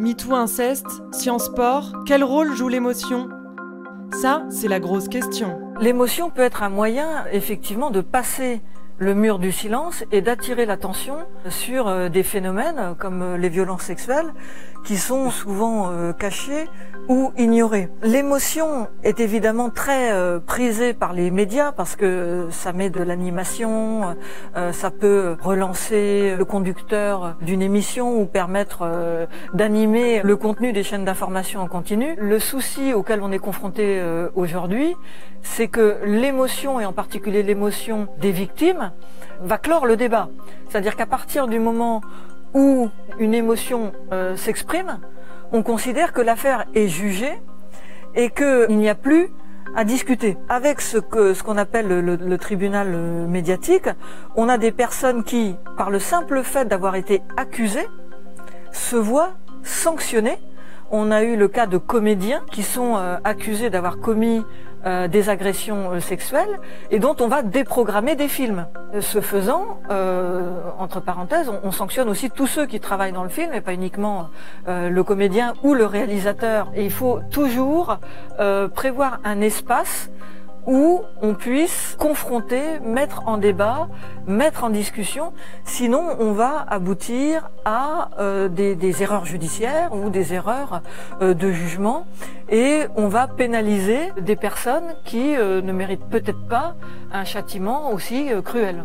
MeToo inceste, science sport, quel rôle joue l'émotion? Ça, c'est la grosse question. L'émotion peut être un moyen, effectivement, de passer le mur du silence et d'attirer l'attention sur euh, des phénomènes comme euh, les violences sexuelles qui sont souvent euh, cachés ou ignorés. L'émotion est évidemment très prisée par les médias parce que ça met de l'animation, ça peut relancer le conducteur d'une émission ou permettre d'animer le contenu des chaînes d'information en continu. Le souci auquel on est confronté aujourd'hui, c'est que l'émotion et en particulier l'émotion des victimes va clore le débat. C'est-à-dire qu'à partir du moment où une émotion euh, s'exprime, on considère que l'affaire est jugée et qu'il n'y a plus à discuter. Avec ce qu'on appelle le, tribunal euh, médiatique, on a des personnes qui, par le simple fait d'avoir été accusées, se voient sanctionnées. On a eu le cas de comédiens qui sont euh, accusés d'avoir commis euh, des agressions euh, sexuelles et dont on va déprogrammer des films. Ce faisant, euh, entre parenthèses, on, sanctionne aussi tous ceux qui travaillent dans le film et pas uniquement le comédien ou le réalisateur. Et il faut toujours prévoir un espace où on puisse confronter, mettre en débat, mettre en discussion. Sinon, on va aboutir à euh, des, erreurs judiciaires ou des erreurs euh, de jugement et on va pénaliser des personnes qui euh, ne méritent peut-être pas un châtiment aussi cruel.